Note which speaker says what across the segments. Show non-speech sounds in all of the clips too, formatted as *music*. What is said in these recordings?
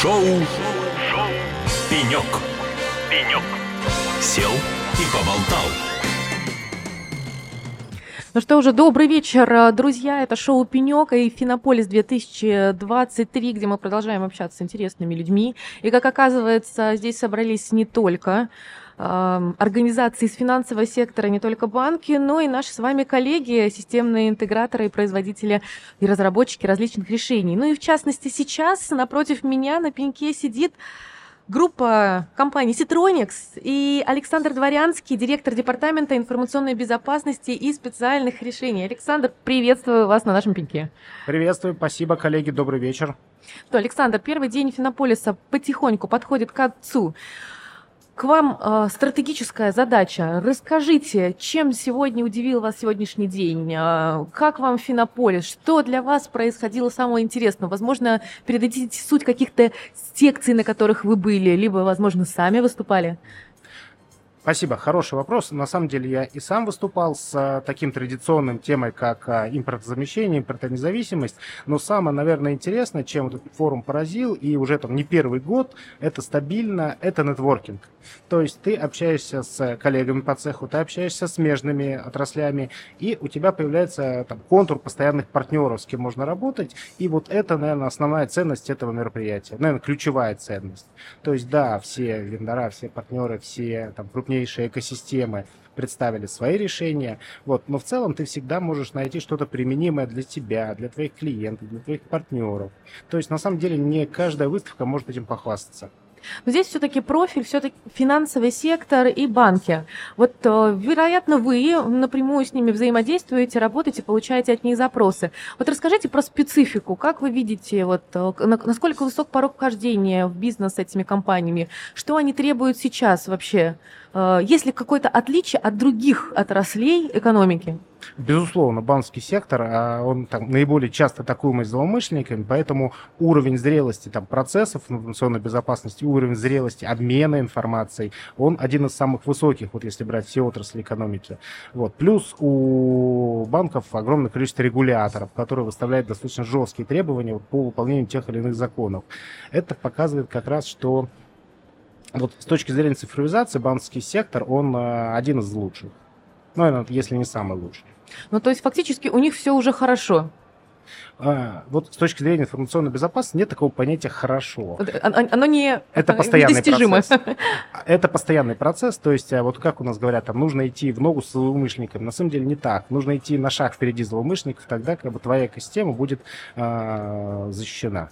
Speaker 1: Шоу, Шоу. «Пенек». «Пенек». Сел и поболтал.
Speaker 2: Ну что уже, добрый вечер, друзья. Это шоу «Пенек» и «Финополис-2023», где мы продолжаем общаться с интересными людьми. И, как оказывается, здесь собрались не только организации из финансового сектора, не только банки, но и наши с вами коллеги, системные интеграторы и производители и разработчики различных решений. Ну и в частности сейчас напротив меня на пеньке сидит группа компании Citronics и Александр Дворянский, директор департамента информационной безопасности и специальных решений. Александр, приветствую вас на нашем пеньке.
Speaker 3: Приветствую, спасибо, коллеги, добрый вечер.
Speaker 2: То, Александр, первый день Финополиса потихоньку подходит к отцу. К вам э, стратегическая задача. Расскажите, чем сегодня удивил вас сегодняшний день? Э, как вам Финополис? Что для вас происходило самого интересного? Возможно, передадите суть каких-то секций, на которых вы были, либо, возможно, сами выступали?
Speaker 3: Спасибо, хороший вопрос. На самом деле я и сам выступал с а, таким традиционным темой, как а, импортозамещение, импортонезависимость. Но самое, наверное, интересное, чем этот форум поразил, и уже там не первый год, это стабильно, это нетворкинг. То есть ты общаешься с коллегами по цеху, ты общаешься с смежными отраслями, и у тебя появляется там, контур постоянных партнеров, с кем можно работать. И вот это, наверное, основная ценность этого мероприятия. Наверное, ключевая ценность. То есть, да, все вендора, все партнеры, все там, крупнее крупнейшие экосистемы представили свои решения. Вот. Но в целом ты всегда можешь найти что-то применимое для тебя, для твоих клиентов, для твоих партнеров. То есть на самом деле не каждая выставка может этим похвастаться.
Speaker 2: Но здесь все-таки профиль, все-таки финансовый сектор и банки. Вот, э, вероятно, вы напрямую с ними взаимодействуете, работаете, получаете от них запросы. Вот расскажите про специфику. Как вы видите, вот, э, насколько высок порог вхождения в бизнес с этими компаниями? Что они требуют сейчас вообще? Э, есть ли какое-то отличие от других отраслей экономики?
Speaker 3: Безусловно, банковский сектор, а он там наиболее часто атакуемый злоумышленниками, поэтому уровень зрелости там, процессов информационной безопасности, уровень зрелости обмена информацией, он один из самых высоких, вот если брать все отрасли экономики. Вот. Плюс у банков огромное количество регуляторов, которые выставляют достаточно жесткие требования по выполнению тех или иных законов. Это показывает как раз, что вот с точки зрения цифровизации банковский сектор, он э, один из лучших. Ну, если не самый лучший.
Speaker 2: Ну, то есть фактически у них все уже хорошо.
Speaker 3: А, вот с точки зрения информационной безопасности нет такого понятия хорошо.
Speaker 2: Оно, оно не
Speaker 3: это постоянный процесс. Это постоянный процесс. То есть, а вот как у нас говорят, там нужно идти в ногу с злоумышленниками. На самом деле не так. Нужно идти на шаг впереди злоумышленников, тогда как бы твоя экосистема будет э, защищена.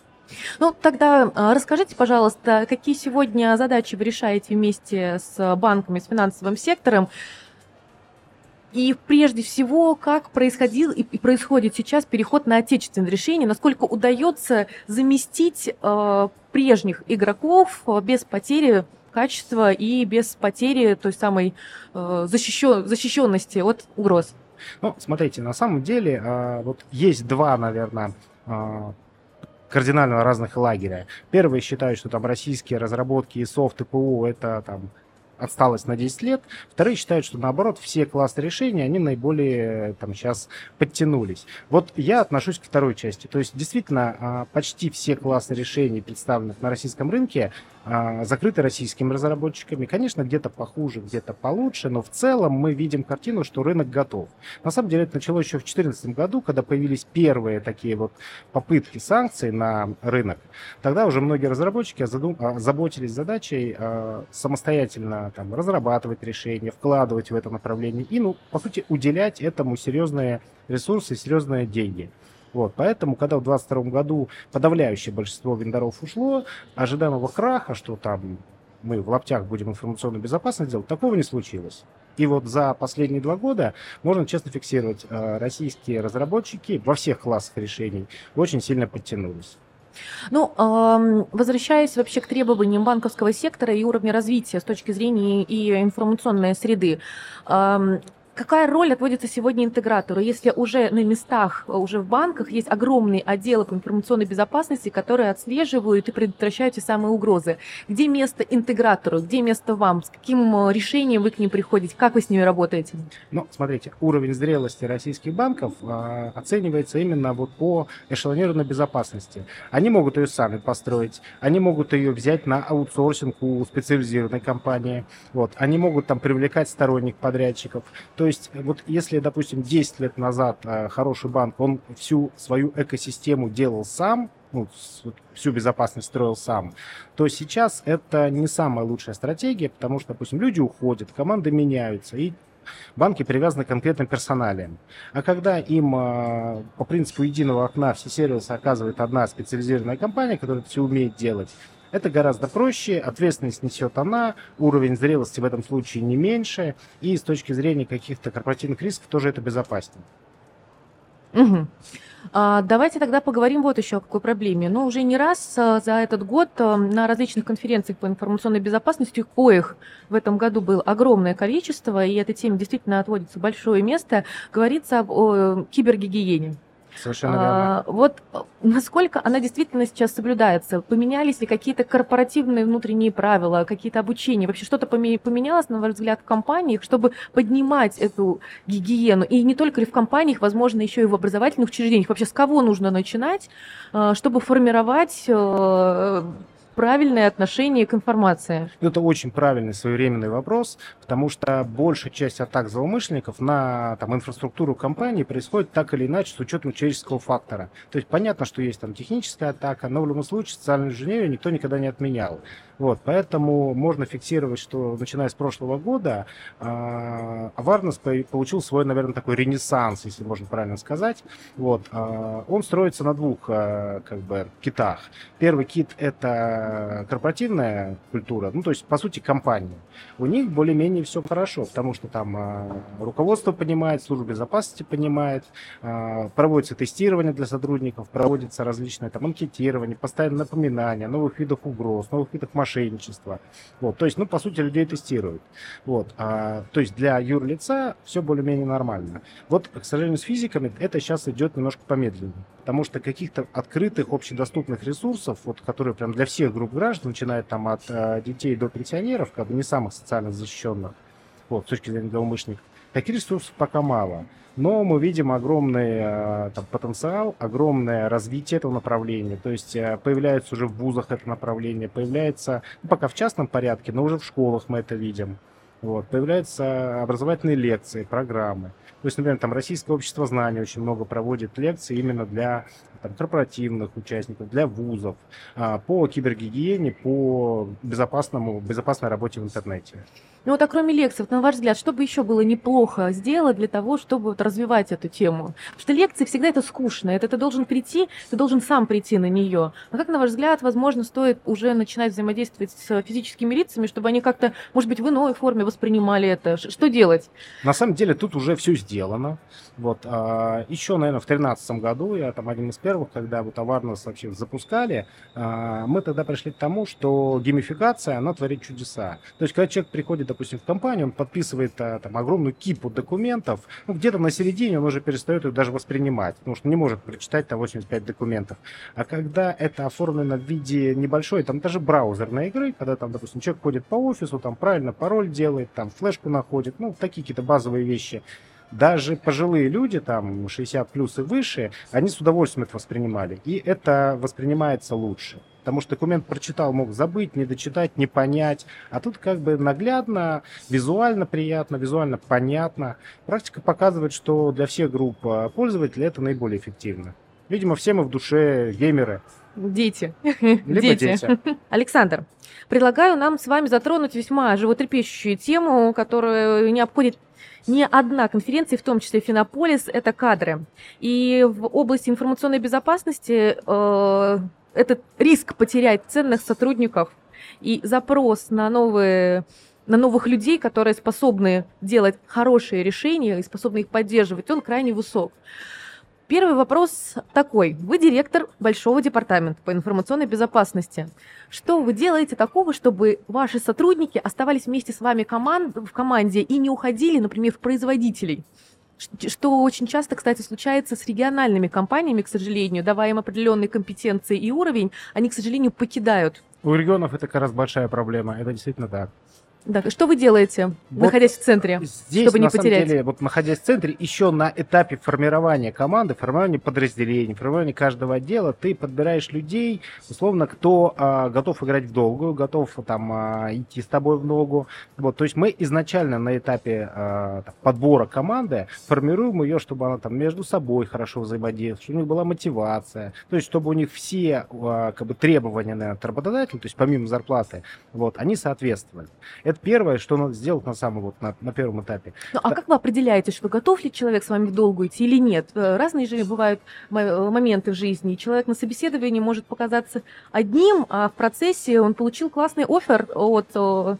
Speaker 2: Ну, тогда а, расскажите, пожалуйста, какие сегодня задачи вы решаете вместе с банками, с финансовым сектором? И прежде всего, как происходил и происходит сейчас переход на отечественное решение, насколько удается заместить э, прежних игроков без потери качества и без потери той самой э, защищен, защищенности от угроз?
Speaker 3: Ну, смотрите, на самом деле э, вот есть два, наверное, э, кардинально разных лагеря. Первые считают, что там российские разработки и софт и ПО это там отсталость на 10 лет. Вторые считают, что наоборот все классы решений, они наиболее там сейчас подтянулись. Вот я отношусь к второй части. То есть действительно а, почти все классы решений, представленных на российском рынке, закрыты российскими разработчиками. Конечно, где-то похуже, где-то получше, но в целом мы видим картину, что рынок готов. На самом деле это началось еще в 2014 году, когда появились первые такие вот попытки санкций на рынок. Тогда уже многие разработчики озаботились задачей а, самостоятельно там, разрабатывать решения, вкладывать в это направление и, ну, по сути, уделять этому серьезные ресурсы, серьезные деньги. Вот, поэтому, когда в 2022 году подавляющее большинство вендоров ушло, ожидаемого краха, что там мы в лаптях будем информационную безопасность делать, такого не случилось. И вот за последние два года можно честно фиксировать, э, российские разработчики во всех классах решений очень сильно подтянулись.
Speaker 2: Ну, возвращаясь вообще к требованиям банковского сектора и уровня развития с точки зрения и информационной среды, Какая роль отводится сегодня интегратору, если уже на местах, уже в банках есть огромные отделы по информационной безопасности, которые отслеживают и предотвращают те самые угрозы? Где место интегратору, где место вам? С каким э, решением вы к ним приходите? Как вы с ними работаете?
Speaker 3: Ну, смотрите, уровень зрелости российских банков э, оценивается именно вот по эшелонированной безопасности. Они могут ее сами построить, они могут ее взять на аутсорсинг у специализированной компании, вот, они могут там привлекать сторонних подрядчиков. То то есть, вот если, допустим, 10 лет назад э, хороший банк, он всю свою экосистему делал сам, ну, всю безопасность строил сам, то сейчас это не самая лучшая стратегия, потому что, допустим, люди уходят, команды меняются, и банки привязаны к конкретным персоналиям. А когда им э, по принципу единого окна все сервисы оказывает одна специализированная компания, которая все умеет делать, это гораздо проще, ответственность несет она, уровень зрелости в этом случае не меньше, и с точки зрения каких-то корпоративных рисков тоже это безопаснее.
Speaker 2: Угу. А, давайте тогда поговорим вот еще о какой проблеме. Ну, уже не раз а, за этот год а, на различных конференциях по информационной безопасности, коих в этом году было огромное количество, и этой теме действительно отводится большое место, говорится об о, кибергигиене.
Speaker 3: Совершенно верно.
Speaker 2: А, вот э, насколько она действительно сейчас соблюдается? Поменялись ли какие-то корпоративные внутренние правила, какие-то обучения? Вообще что-то поменялось, на ваш взгляд, в компаниях, чтобы поднимать эту гигиену? И не только ли в компаниях, возможно, еще и в образовательных учреждениях. Вообще с кого нужно начинать, э, чтобы формировать э, правильное отношение к информации?
Speaker 3: Это очень правильный своевременный вопрос, потому что большая часть атак злоумышленников на там, инфраструктуру компании происходит так или иначе с учетом человеческого фактора. То есть понятно, что есть там техническая атака, но в любом случае социальную инженерию никто никогда не отменял. Вот, поэтому можно фиксировать, что начиная с прошлого года э, получил свой, наверное, такой ренессанс, если можно правильно сказать. Вот, э, он строится на двух э, как бы китах. Первый кит это корпоративная культура, ну то есть по сути компания. У них более-менее все хорошо, потому что там руководство понимает, служба безопасности понимает, э, проводится тестирование для сотрудников, проводится различное там анкетирование, постоянное напоминание о новых видах угроз, новых видах машин мошенничества. Вот, то есть, ну, по сути, людей тестируют. Вот, а, то есть для юрлица все более-менее нормально. Вот, к сожалению, с физиками это сейчас идет немножко помедленнее, потому что каких-то открытых общедоступных ресурсов, вот, которые прям для всех групп граждан, начиная там от а, детей до пенсионеров, как бы не самых социально защищенных, вот, с точки зрения злоумышленников, таких ресурсов пока мало. Но мы видим огромный э, там, потенциал, огромное развитие этого направления. То есть э, появляется уже в вузах это направление, появляется, ну, пока в частном порядке, но уже в школах мы это видим. Вот, появляются образовательные лекции, программы. То есть, например, там Российское общество знаний очень много проводит лекций именно для там, корпоративных участников, для вузов а, по кибергигиене, по безопасному, безопасной работе в интернете.
Speaker 2: Ну вот, а кроме лекций, вот, на ваш взгляд, что бы еще было неплохо сделать для того, чтобы вот развивать эту тему? Потому что лекции всегда это скучно, это ты должен прийти, ты должен сам прийти на нее. А как, на ваш взгляд, возможно, стоит уже начинать взаимодействовать с физическими лицами, чтобы они как-то, может быть, в иной форме воспринимали это? Что делать?
Speaker 3: На самом деле тут уже все сделано. Вот, а, еще, наверное, в 2013 году, я там один из первых, когда вот Awareness вообще запускали, а, мы тогда пришли к тому, что геймификация, она творит чудеса. То есть, когда человек приходит, допустим, в компанию, он подписывает а, там огромную кипу документов, ну, где-то на середине он уже перестает их даже воспринимать, потому что не может прочитать там 85 документов. А когда это оформлено в виде небольшой, там даже браузерной игры, когда там, допустим, человек ходит по офису, там правильно пароль делает, там флешку находит, ну, такие какие-то базовые вещи, даже пожилые люди, там 60 плюс и выше, они с удовольствием это воспринимали. И это воспринимается лучше. Потому что документ прочитал, мог забыть, не дочитать, не понять. А тут как бы наглядно, визуально приятно, визуально понятно. Практика показывает, что для всех групп а, пользователей это наиболее эффективно. Видимо, все мы в душе геймеры.
Speaker 2: Дети.
Speaker 3: Либо дети. дети. *laughs*
Speaker 2: Александр, предлагаю нам с вами затронуть весьма животрепещущую тему, которую не обходит не одна конференция, в том числе Финополис, это кадры. И в области информационной безопасности э, этот риск потерять ценных сотрудников и запрос на новые на новых людей, которые способны делать хорошие решения и способны их поддерживать, он крайне высок. Первый вопрос такой. Вы директор большого департамента по информационной безопасности. Что вы делаете такого, чтобы ваши сотрудники оставались вместе с вами команд, в команде и не уходили, например, в производителей? Что очень часто, кстати, случается с региональными компаниями, к сожалению, давая им определенные компетенции и уровень, они, к сожалению, покидают.
Speaker 3: У регионов это как раз большая проблема, это действительно так.
Speaker 2: Что вы делаете, вот находясь в центре,
Speaker 3: здесь,
Speaker 2: чтобы не
Speaker 3: на
Speaker 2: потерять?
Speaker 3: Самом деле, вот находясь в центре, еще на этапе формирования команды, формирования подразделений, формирования каждого отдела, ты подбираешь людей, условно, кто а, готов играть в долгую, готов там а, идти с тобой в ногу. Вот, то есть мы изначально на этапе а, подбора команды формируем ее, чтобы она там между собой хорошо взаимодействовала, чтобы у них была мотивация, то есть чтобы у них все а, как бы требования на от работодателя, то есть помимо зарплаты, вот, они соответствовали. Это это первое, что надо сделать на самом вот на, на первом этапе.
Speaker 2: Ну, а как вы определяете, что готов ли человек с вами в долгу идти или нет? Э, разные же бывают э, моменты в жизни. Человек на собеседовании может показаться одним, а в процессе он получил классный офер от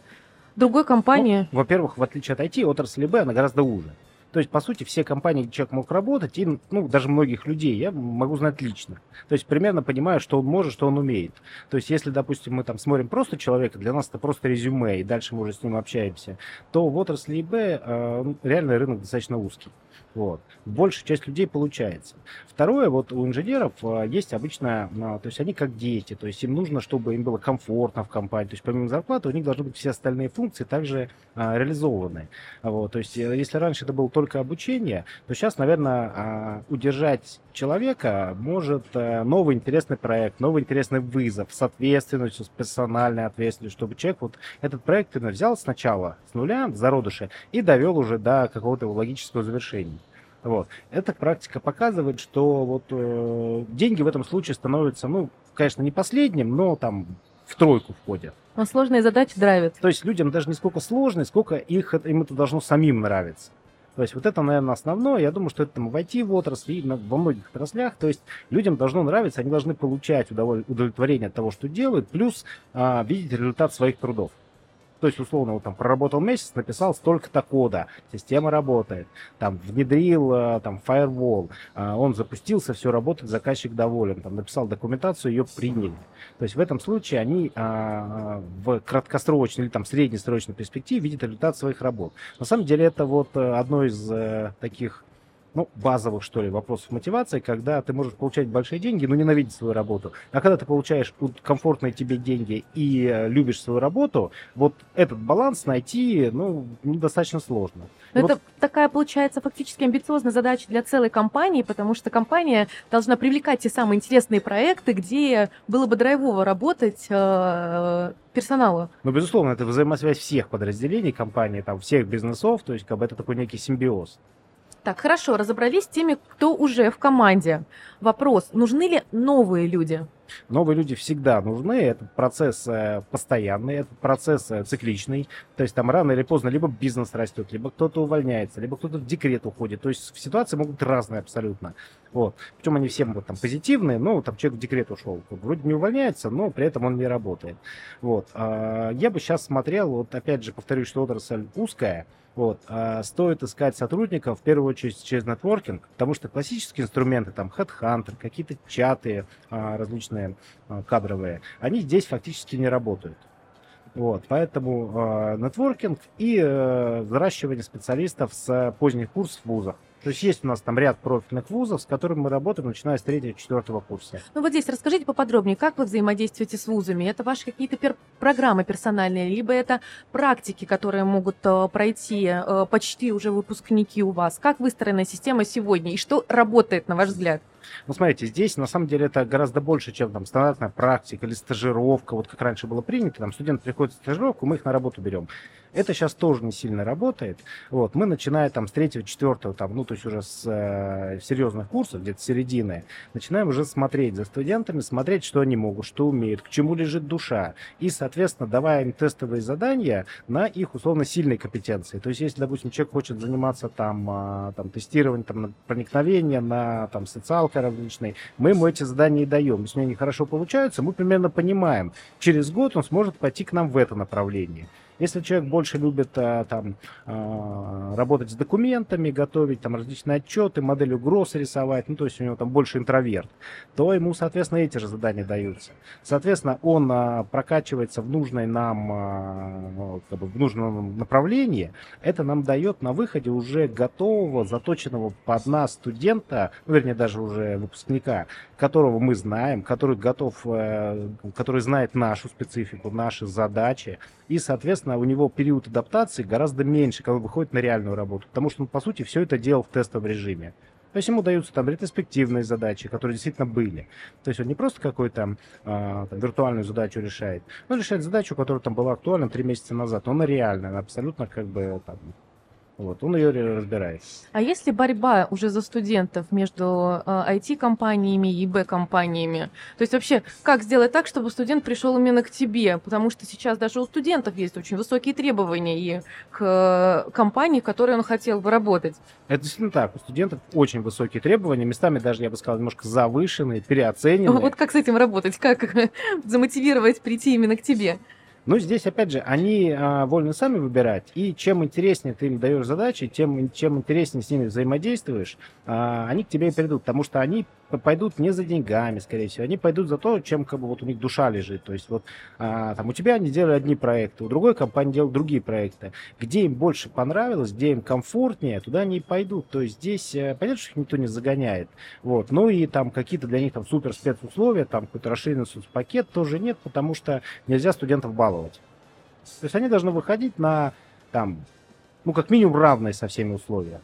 Speaker 2: другой компании.
Speaker 3: Ну, во-первых, в отличие от IT, отрасль Б, она гораздо уже. То есть, по сути, все компании, где человек мог работать, и, ну, даже многих людей я могу знать лично. То есть, примерно понимаю, что он может, что он умеет. То есть, если, допустим, мы там смотрим просто человека, для нас это просто резюме, и дальше мы уже с ним общаемся, то в отрасли ИБ э, ну, реально рынок достаточно узкий. Вот. Большая часть людей получается. Второе, вот у инженеров э, есть обычно, э, то есть они как дети, то есть им нужно, чтобы им было комфортно в компании, то есть помимо зарплаты у них должны быть все остальные функции также реализованы. Вот. То есть если раньше это был только обучение, то сейчас, наверное, удержать человека может новый интересный проект, новый интересный вызов с ответственностью, с персональной ответственностью, чтобы человек вот этот проект взял сначала с нуля, зародыша, и довел уже до какого-то логического завершения. Вот. Эта практика показывает, что вот э, деньги в этом случае становятся, ну, конечно, не последним, но там в тройку входят.
Speaker 2: Но сложные задачи драйвят.
Speaker 3: То есть людям даже не сколько сложные, сколько их, им это должно самим нравиться. То есть вот это, наверное, основное. Я думаю, что это там, в IT в отрасли и во многих отраслях. То есть людям должно нравиться, они должны получать удовлетворение от того, что делают, плюс а, видеть результат своих трудов. То есть, условно, вот там проработал месяц, написал столько-то кода, система работает, там внедрил э, там firewall, э, он запустился, все работает, заказчик доволен, там написал документацию, ее приняли. То есть в этом случае они а, в краткосрочной или там среднесрочной перспективе видят результат своих работ. На самом деле это вот э, одно из таких ну, базовых, что ли, вопросов мотивации, когда ты можешь получать большие деньги, но ненавидеть свою работу. А когда ты получаешь комфортные тебе деньги и э, любишь свою работу, вот этот баланс найти, ну, достаточно сложно.
Speaker 2: Но вот... Это такая, получается, фактически амбициозная задача для целой компании, потому что компания должна привлекать те самые интересные проекты, где было бы драйвово работать э, персоналу.
Speaker 3: Ну, безусловно, это взаимосвязь всех подразделений компании, там, всех бизнесов, то есть, как бы это такой некий симбиоз.
Speaker 2: Так, хорошо, разобрались с теми, кто уже в команде. Вопрос, нужны ли новые люди?
Speaker 3: Новые люди всегда нужны, этот процесс э, постоянный, этот процесс э, цикличный, то есть там рано или поздно либо бизнес растет, либо кто-то увольняется, либо кто-то в декрет уходит, то есть ситуации могут разные абсолютно. Вот. Причем они все вот, там позитивные, но там человек в декрет ушел, вроде не увольняется, но при этом он не работает. Вот. А, я бы сейчас смотрел, вот опять же повторюсь, что отрасль узкая, вот. А стоит искать сотрудников в первую очередь через нетворкинг, потому что классические инструменты, там, Headhunter, какие-то чаты а, различные а, кадровые, они здесь фактически не работают. Вот, поэтому э, нетворкинг и э, взращивание специалистов с поздних курсов в вузах. То есть есть у нас там ряд профильных вузов, с которыми мы работаем, начиная с третьего-четвертого курса.
Speaker 2: Ну вот здесь расскажите поподробнее, как вы взаимодействуете с вузами? Это ваши какие-то пер- программы персональные, либо это практики, которые могут э, пройти э, почти уже выпускники у вас? Как выстроена система сегодня и что работает, на ваш взгляд?
Speaker 3: Ну, смотрите, здесь на самом деле это гораздо больше, чем там стандартная практика или стажировка, вот как раньше было принято, там студент приходит в стажировку, мы их на работу берем. Это сейчас тоже не сильно работает. Вот, мы начинаем там с третьего, четвертого, там, ну, то есть уже с э, серьезных курсов, где-то середины, начинаем уже смотреть за студентами, смотреть, что они могут, что умеют, к чему лежит душа. И, соответственно, давая им тестовые задания на их условно сильные компетенции. То есть, если, допустим, человек хочет заниматься там, э, там тестированием там, на проникновение, на там, социалка различной, мы ему эти задания и даем. Если они хорошо получаются, мы примерно понимаем, через год он сможет пойти к нам в это направление. Если человек больше любит а, там, а, работать с документами, готовить там различные отчеты, модель угроз рисовать, ну, то есть у него там больше интроверт, то ему, соответственно, эти же задания даются. Соответственно, он а, прокачивается в нужной нам, как бы в нужном направлении. Это нам дает на выходе уже готового, заточенного под нас студента, ну, вернее, даже уже выпускника, которого мы знаем, который готов, э, который знает нашу специфику, наши задачи, и, соответственно, у него период адаптации гораздо меньше, когда он выходит на реальную работу, потому что он, по сути, все это делал в тестовом режиме. То есть ему даются там ретроспективные задачи, которые действительно были. То есть он не просто какую-то э, виртуальную задачу решает, он решает задачу, которая там была актуальна три месяца назад. Он реальная, она абсолютно как бы там, вот, он ее разбирает.
Speaker 2: А есть ли борьба уже за студентов между э, IT-компаниями и Б-компаниями? То есть вообще, как сделать так, чтобы студент пришел именно к тебе? Потому что сейчас даже у студентов есть очень высокие требования и к э, компании, в которой он хотел бы работать.
Speaker 3: Это действительно так. У студентов очень высокие требования, местами даже, я бы сказал, немножко завышенные, переоцененные.
Speaker 2: Вот как с этим работать? Как *laughs* замотивировать прийти именно к тебе?
Speaker 3: Но здесь, опять же, они а, вольны сами выбирать, и чем интереснее ты им даешь задачи, тем чем интереснее с ними взаимодействуешь, а, они к тебе и придут, потому что они пойдут не за деньгами, скорее всего, они пойдут за то, чем как бы вот у них душа лежит. То есть вот а, там у тебя они делали одни проекты, у другой компании делают другие проекты. Где им больше понравилось, где им комфортнее, туда они и пойдут. То есть здесь э, понятно, что их никто не загоняет. Вот. Ну и там какие-то для них там супер спецусловия, там какой-то расширенный соцпакет тоже нет, потому что нельзя студентов баловать. То есть они должны выходить на там, ну как минимум равные со всеми условиями.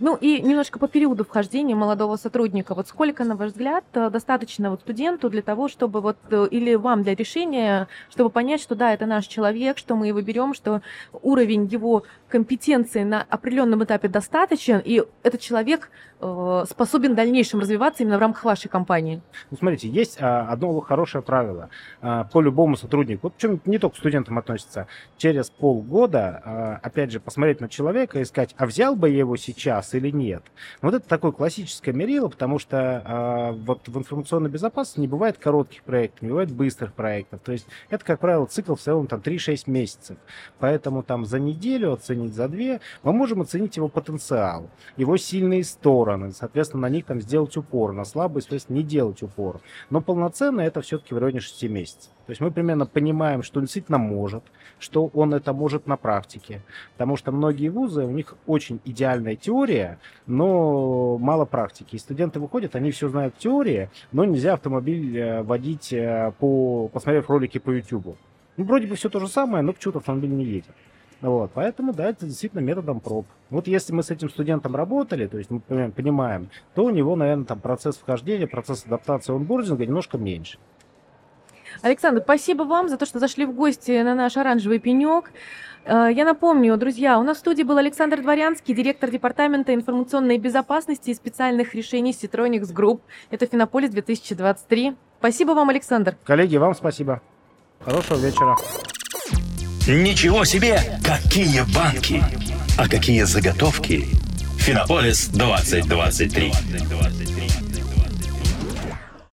Speaker 2: Ну и немножко по периоду вхождения молодого сотрудника. Вот сколько, на ваш взгляд, э, достаточно вот студенту для того, чтобы вот, э, или вам для решения, чтобы понять, что да, это наш человек, что мы его берем, что уровень его компетенции на определенном этапе достаточен, и этот человек э, способен в дальнейшем развиваться именно в рамках вашей компании?
Speaker 3: Ну, смотрите, есть а, одно хорошее правило а, по любому сотруднику, вот причем не только к студентам относится. Через полгода, а, опять же, посмотреть на человека и сказать, а взял бы я его сейчас или нет? Вот это такое классическое мерило, потому что а, вот в информационной безопасности не бывает коротких проектов, не бывает быстрых проектов. То есть это, как правило, цикл в целом там 3-6 месяцев. Поэтому там за неделю оценить за две, мы можем оценить его потенциал, его сильные стороны, соответственно, на них там сделать упор, на слабые, соответственно, не делать упор. Но полноценно это все-таки в районе 6 месяцев. То есть мы примерно понимаем, что он действительно может, что он это может на практике. Потому что многие вузы, у них очень идеальная теория, но мало практики. И студенты выходят, они все знают в теории, но нельзя автомобиль э, водить, э, по, посмотрев ролики по YouTube. Ну, вроде бы все то же самое, но почему-то автомобиль не едет. Вот, поэтому, да, это действительно методом проб. Вот если мы с этим студентом работали, то есть мы понимаем, то у него, наверное, там процесс вхождения, процесс адаптации онбординга немножко меньше.
Speaker 2: Александр, спасибо вам за то, что зашли в гости на наш оранжевый пенек. Э, я напомню, друзья, у нас в студии был Александр Дворянский, директор Департамента информационной безопасности и специальных решений Citronics Group. Это Финополис 2023. Спасибо вам, Александр.
Speaker 3: Коллеги, вам спасибо. Хорошего вечера.
Speaker 1: Ничего себе! Какие банки! А какие заготовки? Финополис 2023.